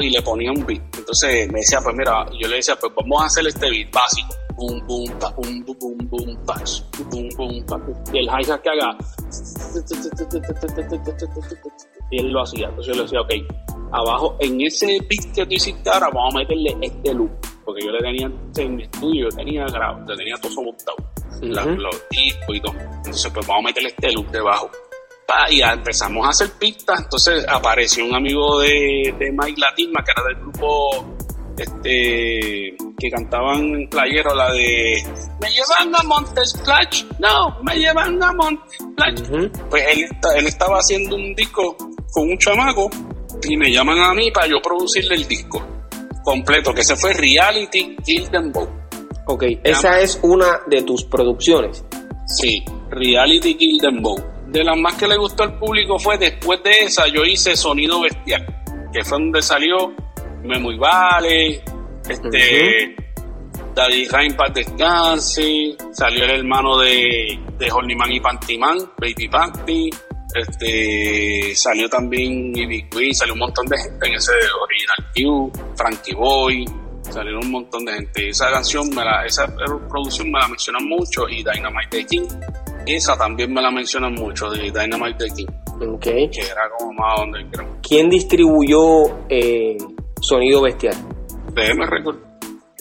y le ponía un beat. Entonces me decía, pues mira, yo le decía, pues vamos a hacer este beat básico. Boom, boom, pa, boom, boom, boom, boom, boom, boom, pa, Y el hi-hat que haga. Y él lo hacía. Entonces yo le decía, ok, abajo, en ese beat que tú hiciste ahora, vamos a meterle este loop. Porque yo le tenía en mi estudio, yo tenía grabado, yo tenía todo eso montado. Los discos y todo. Entonces, pues vamos a meterle este loop debajo y empezamos a hacer pistas. Entonces apareció un amigo de, de Mike Latima, que era del grupo este que cantaban en playero la de me llevan a Montes Splash, no, me llevan a Montes Splash. Pues él, él estaba haciendo un disco con un chamaco y me llaman a mí para yo producirle el disco completo, que se fue Reality Both. Ok, esa es una de tus producciones. Sí, Reality Them Both de las más que le gustó al público fue después de esa, yo hice Sonido Bestial, que fue donde salió Me Muy Vale, este, Daddy Rain para descanse, salió el hermano de, de Horniman y Pantiman, Baby Panty, este, salió también Ivy Queen, salió un montón de gente en ese Original Q, Frankie Boy, salieron un montón de gente. Esa canción, me la, esa producción me la mencionan mucho y Dynamite King esa también me la mencionan mucho, de Dynamite the King. Okay. Que era como más donde creo. ¿Quién distribuyó eh, Sonido Bestial? DM Record.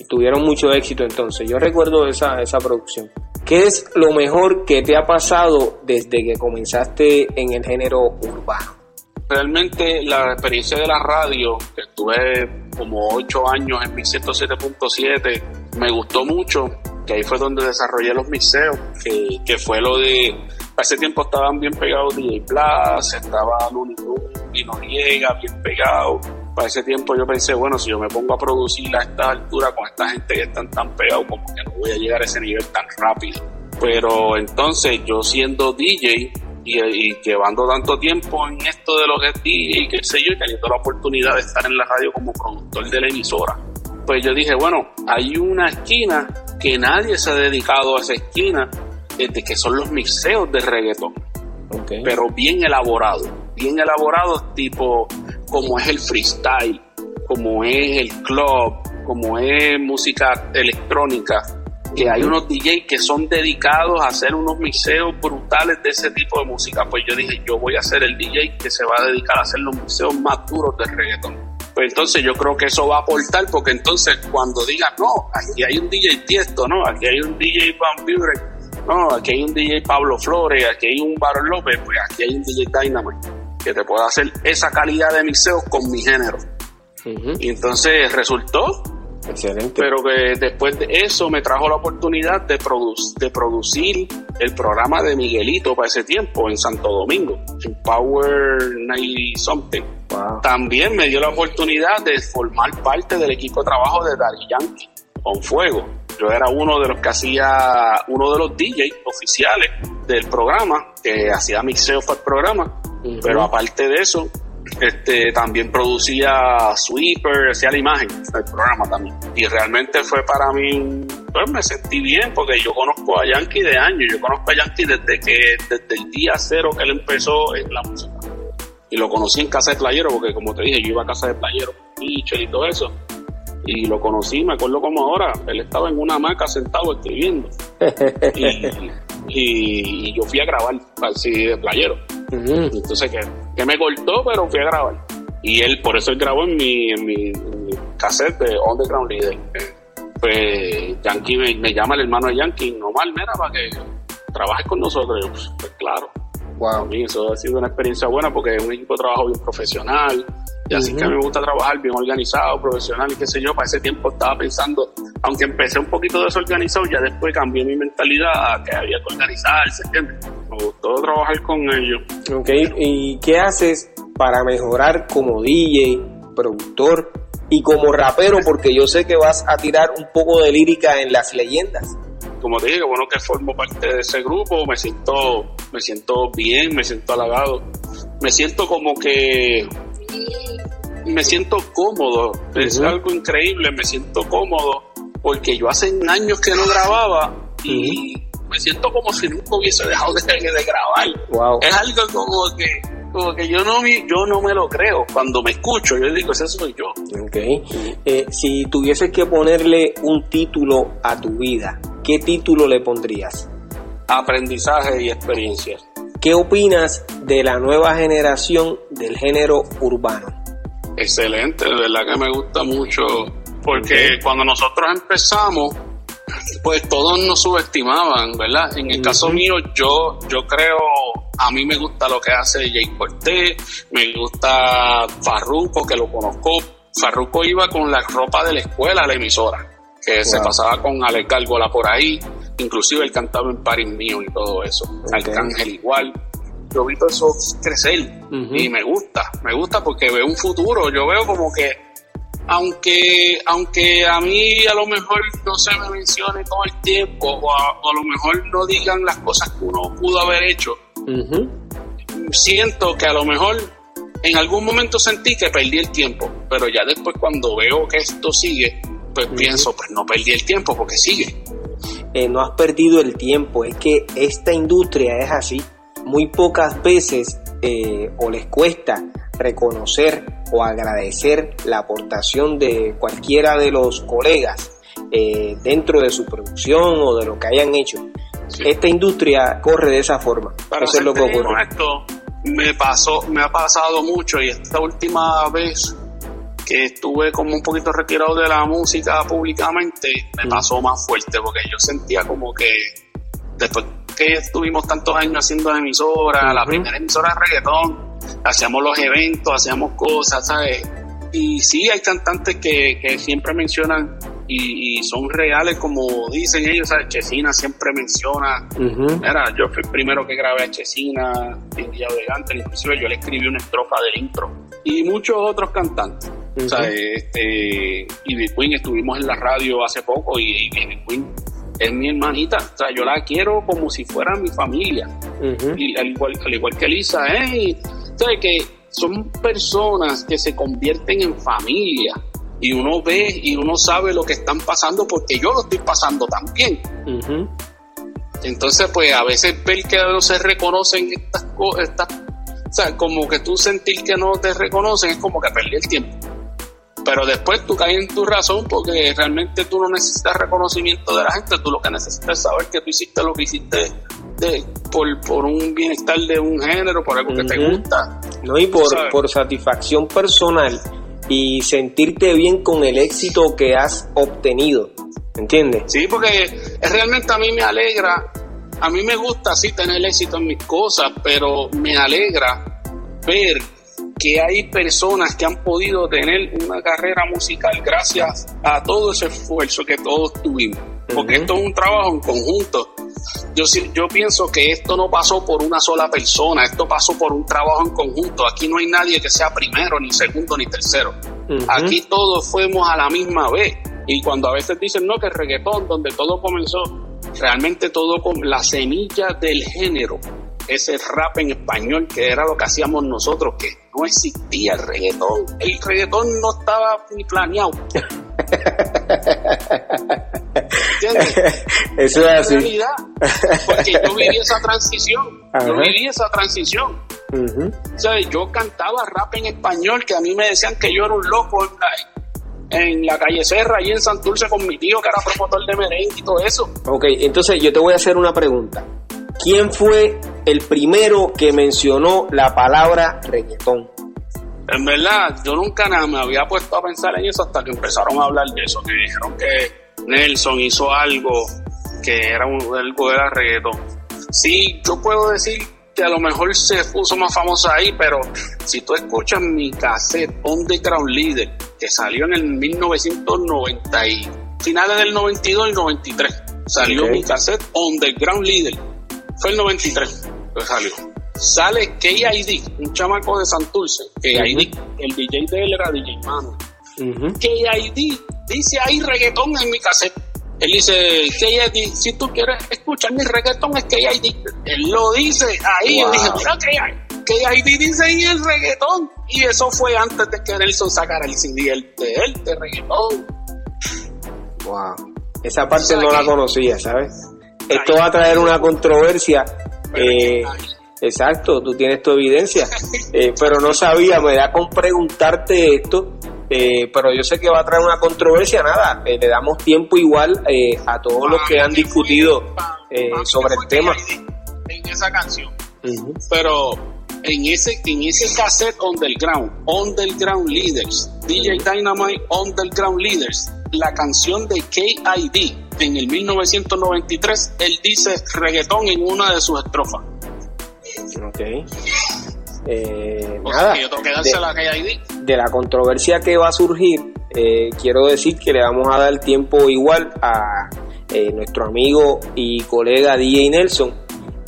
tuvieron mucho éxito entonces. Yo recuerdo esa, esa producción. ¿Qué es lo mejor que te ha pasado desde que comenzaste en el género urbano? Realmente la experiencia de la radio, que estuve como 8 años en mi 107.7, me gustó mucho que ahí fue donde desarrollé los mixeos, que, que fue lo de, hace tiempo estaban bien pegados DJ Plus, estaba Looney y Noriega bien pegado. Para ese tiempo yo pensé, bueno, si yo me pongo a producir a esta altura con esta gente que están tan pegados, como que no voy a llegar a ese nivel tan rápido. Pero entonces yo siendo DJ y, llevando tanto tiempo en esto de lo que es DJ, qué sé yo, y teniendo la oportunidad de estar en la radio como productor de la emisora, Pues yo dije, bueno, hay una esquina que nadie se ha dedicado a esa esquina, desde que son los mixeos de reggaetón. Pero bien elaborado, bien elaborado, tipo como es el freestyle, como es el club, como es música electrónica, que hay unos DJs que son dedicados a hacer unos mixeos brutales de ese tipo de música. Pues yo dije, yo voy a ser el DJ que se va a dedicar a hacer los mixeos más duros de reggaeton. Pues entonces yo creo que eso va a aportar, porque entonces cuando digan, no, aquí hay un DJ Tiesto, no, aquí hay un DJ Van Buren, no, aquí hay un DJ Pablo Flores, aquí hay un Baron López, pues aquí hay un DJ Dynamite, que te pueda hacer esa calidad de mixeos con mi género. Y entonces resultó Excelente. Pero que después de eso me trajo la oportunidad de, de producir el programa de Miguelito para ese tiempo en Santo Domingo, en Power 90 Something. También me dio la oportunidad de formar parte del equipo de trabajo de Daddy Yankee, con fuego. Yo era uno de los que hacía, uno de los DJs oficiales del programa, que hacía mixeo para el programa. Pero aparte de eso, este, también producía Sweeper, hacía la imagen del programa también. Y realmente fue para mí, pues me sentí bien porque yo conozco a Yankee de años, yo conozco a Yankee desde que, desde el día cero que él empezó en la música. Y lo conocí en casa de playero, porque como te dije, yo iba a casa de playero, y todo eso. Y lo conocí, me acuerdo como ahora, él estaba en una hamaca sentado escribiendo. (laughs) y, yo fui a grabar así de playero. Entonces que, me cortó, pero fui a grabar. Y él, por eso él grabó en mi, en mi, cassette de Underground Leader. Pues Yankee me, llama el hermano de Yankee, normal, mira, para que trabajes con nosotros. Pues, pues, claro. Wow. A mí eso ha sido una experiencia buena porque es un equipo de trabajo bien profesional. Y así que a mí me gusta trabajar bien organizado, profesional y qué sé yo. Para ese tiempo estaba pensando, aunque empecé un poquito desorganizado, ya después cambié mi mentalidad a que había que organizarse, ¿entiendes? Me gustó trabajar con ellos. Ok, ¿y qué haces para mejorar como DJ, productor y como rapero? Porque yo sé que vas a tirar un poco de lírica en las leyendas como te dije, bueno que formo parte de ese grupo, me siento, me siento bien, me siento halagado, me siento como que me siento cómodo, es algo increíble, me siento cómodo porque yo hace años que no grababa y me siento como si nunca hubiese dejado de, grabar. Es algo como que como que yo no yo no me lo creo. Cuando me escucho yo digo ese soy yo okay. Eh, si tuvieses que ponerle un título a tu vida qué título le pondrías aprendizaje y experiencias qué opinas de la nueva generación del género urbano excelente de verdad que me gusta mucho porque cuando nosotros empezamos pues todos nos subestimaban, ¿verdad? En el caso mío, yo, yo creo, a mí me gusta lo que hace Jay Cortés, me gusta Farruko, que lo conozco. Farruko iba con la ropa de la escuela a la emisora, que se pasaba con Alex Gárgola por ahí, inclusive él cantaba en Paris Mío y todo eso. Arcángel igual. Yo vi todo eso crecer y me gusta, me gusta porque veo un futuro, yo veo como que aunque, aunque a mí a lo mejor no se me mencione todo el tiempo o a, lo mejor no digan las cosas que uno pudo haber hecho, siento que a lo mejor en algún momento sentí que perdí el tiempo, pero ya después cuando veo que esto sigue, pues pienso, pues no perdí el tiempo porque sigue. Eh, no has perdido el tiempo, es que esta industria es así. Muy pocas veces eh, o les cuesta reconocer o agradecer la aportación de cualquiera de los colegas eh, dentro de su producción o de lo que hayan hecho. Esta industria corre de esa forma. Para Eso es lo que ocurre. Esto me pasó, me ha pasado mucho y esta última vez que estuve como un poquito retirado de la música públicamente, me pasó más fuerte porque yo sentía como que después que estuvimos tantos años haciendo emisora, la primera emisora de reggaetón, hacíamos los eventos, hacíamos cosas, ¿sabes? Y sí, hay cantantes que, que siempre mencionan y, son reales, como dicen ellos, ¿sabes? Chesina siempre menciona. Mira, yo fui el primero que grabé a Chesina, Día Elegante, inclusive yo le escribí una estrofa del intro. Y muchos otros cantantes. O sea, este, y Queen estuvimos en la radio hace poco y, y Queen es mi hermanita, o sea, yo la quiero como si fuera mi familia. Y al igual, al igual que Lisa, ¿eh? que son personas que se convierten en familia. y uno ve y uno sabe lo que están pasando porque yo lo estoy pasando también. Entonces, pues a veces ver que no se reconocen estas cosas, o sea, como que tú sentir que no te reconocen es como que perdí el tiempo. Pero después tú caes en tu razón porque realmente tú no necesitas reconocimiento de la gente, tú lo que necesitas es saber que tú hiciste lo que hiciste de, por, por un bienestar de un género, por algo que te gusta. No, y por, por satisfacción personal y sentirte bien con el éxito que has obtenido. ¿Entiendes? Sí, porque realmente a mí me alegra, a mí me gusta así tener éxito en mis cosas, pero me alegra ver que hay personas que han podido tener una carrera musical gracias a todo ese esfuerzo que todos tuvimos. Porque esto es un trabajo en conjunto. Yo, yo pienso que esto no pasó por una sola persona, esto pasó por un trabajo en conjunto. Aquí no hay nadie que sea primero, ni segundo, ni tercero. Aquí todos fuimos a la misma vez. Y cuando a veces dicen, no, que el reggaetón, donde todo comenzó, realmente todo con la semilla del género ese rap en español que era lo que hacíamos nosotros, que no existía el reggaetón. El reggaetón no estaba ni planeado. ¿Entiendes? (laughs) Eso es así. Realidad, porque yo viví esa transición. Yo viví esa transición. o sea, yo cantaba rap en español, que a mí me decían que yo era un loco en la calle Serra, ahí en Santurce con mi tío, que era promotor de merengue y todo eso. Ok, entonces yo te voy a hacer una pregunta. ¿Quién fue el primero que mencionó la palabra reggaetón? En verdad, yo nunca nada me había puesto a pensar en eso hasta que empezaron a hablar de eso, que dijeron que Nelson hizo algo que era un, algo era reggaetón. Sí, yo puedo decir que a lo mejor se puso más famoso ahí, pero si tú escuchas mi cassette Underground Leader, que salió en el 1990 y finales del 92 y 93, salió mi cassette Underground Leader fue el 93 que salió. Sale KID, un chamaco de Santurce, KID, el DJ de él era DJ Mano. KID dice ahí reggaetón en mi cassette. Él dice, KID, si tú quieres escuchar mi reggaetón es KID. Él lo dice ahí, wow. él dice, mira KID dice ahí el reggaetón. Y eso fue antes de que Nelson sacara el CD de él, de reggaetón. Wow. Esa parte no la conocía, ¿sabes? Esto va a traer una controversia. Eh, exacto, tú tienes tu evidencia, eh, pero no sabía, me da con preguntarte esto, eh, pero yo sé que va a traer una controversia, nada, le damos tiempo igual a todos los que han discutido sobre el tema. En esa canción, pero en ese, en ese cassette Underground, Underground Leaders, DJ Dynamite Underground Leaders, la canción de KID en el 1993, él dice reggaetón en una de sus estrofas. Ok. Eh, nada, de, la KID. de la controversia que va a surgir, eh, quiero decir que le vamos a dar tiempo igual a eh, nuestro amigo y colega DJ Nelson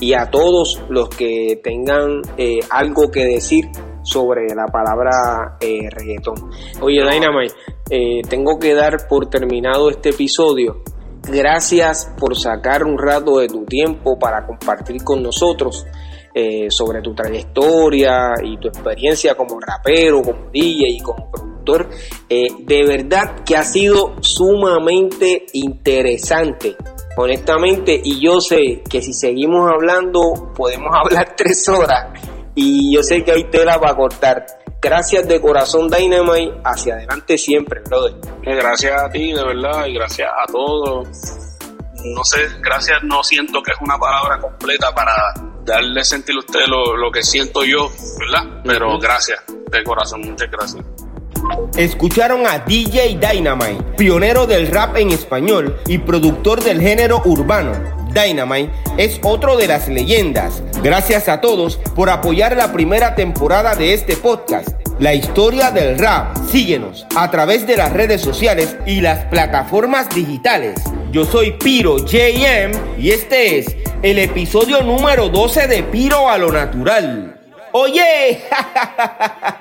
y a todos los que tengan eh, algo que decir sobre la palabra eh, reggaetón. Oye, Dynamite, eh, tengo que dar por terminado este episodio. Gracias por sacar un rato de tu tiempo para compartir con nosotros eh, sobre tu trayectoria y tu experiencia como rapero, como DJ y como productor. de verdad que ha sido sumamente interesante honestamente, y yo sé que si seguimos hablando, podemos (laughs) hablar tres horas y yo sé que hay tela para cortar. Gracias de corazón Dynamite, hacia adelante siempre, brother. Eh, gracias a ti, de verdad, y gracias a todos. No sé, gracias no siento que es una palabra completa para darle sentir a usted lo, que siento yo, ¿verdad? Pero gracias, de corazón, muchas gracias. Escucharon a DJ Dynamite, pionero del rap en español y productor del género urbano Dynamite es otro de las leyendas. Gracias a todos por apoyar la primera temporada de este podcast. La historia del rap. Síguenos a través de las redes sociales y las plataformas digitales. Yo soy Piro JM y este es el episodio número 12 de Piro a lo Natural. Oye, (laughs)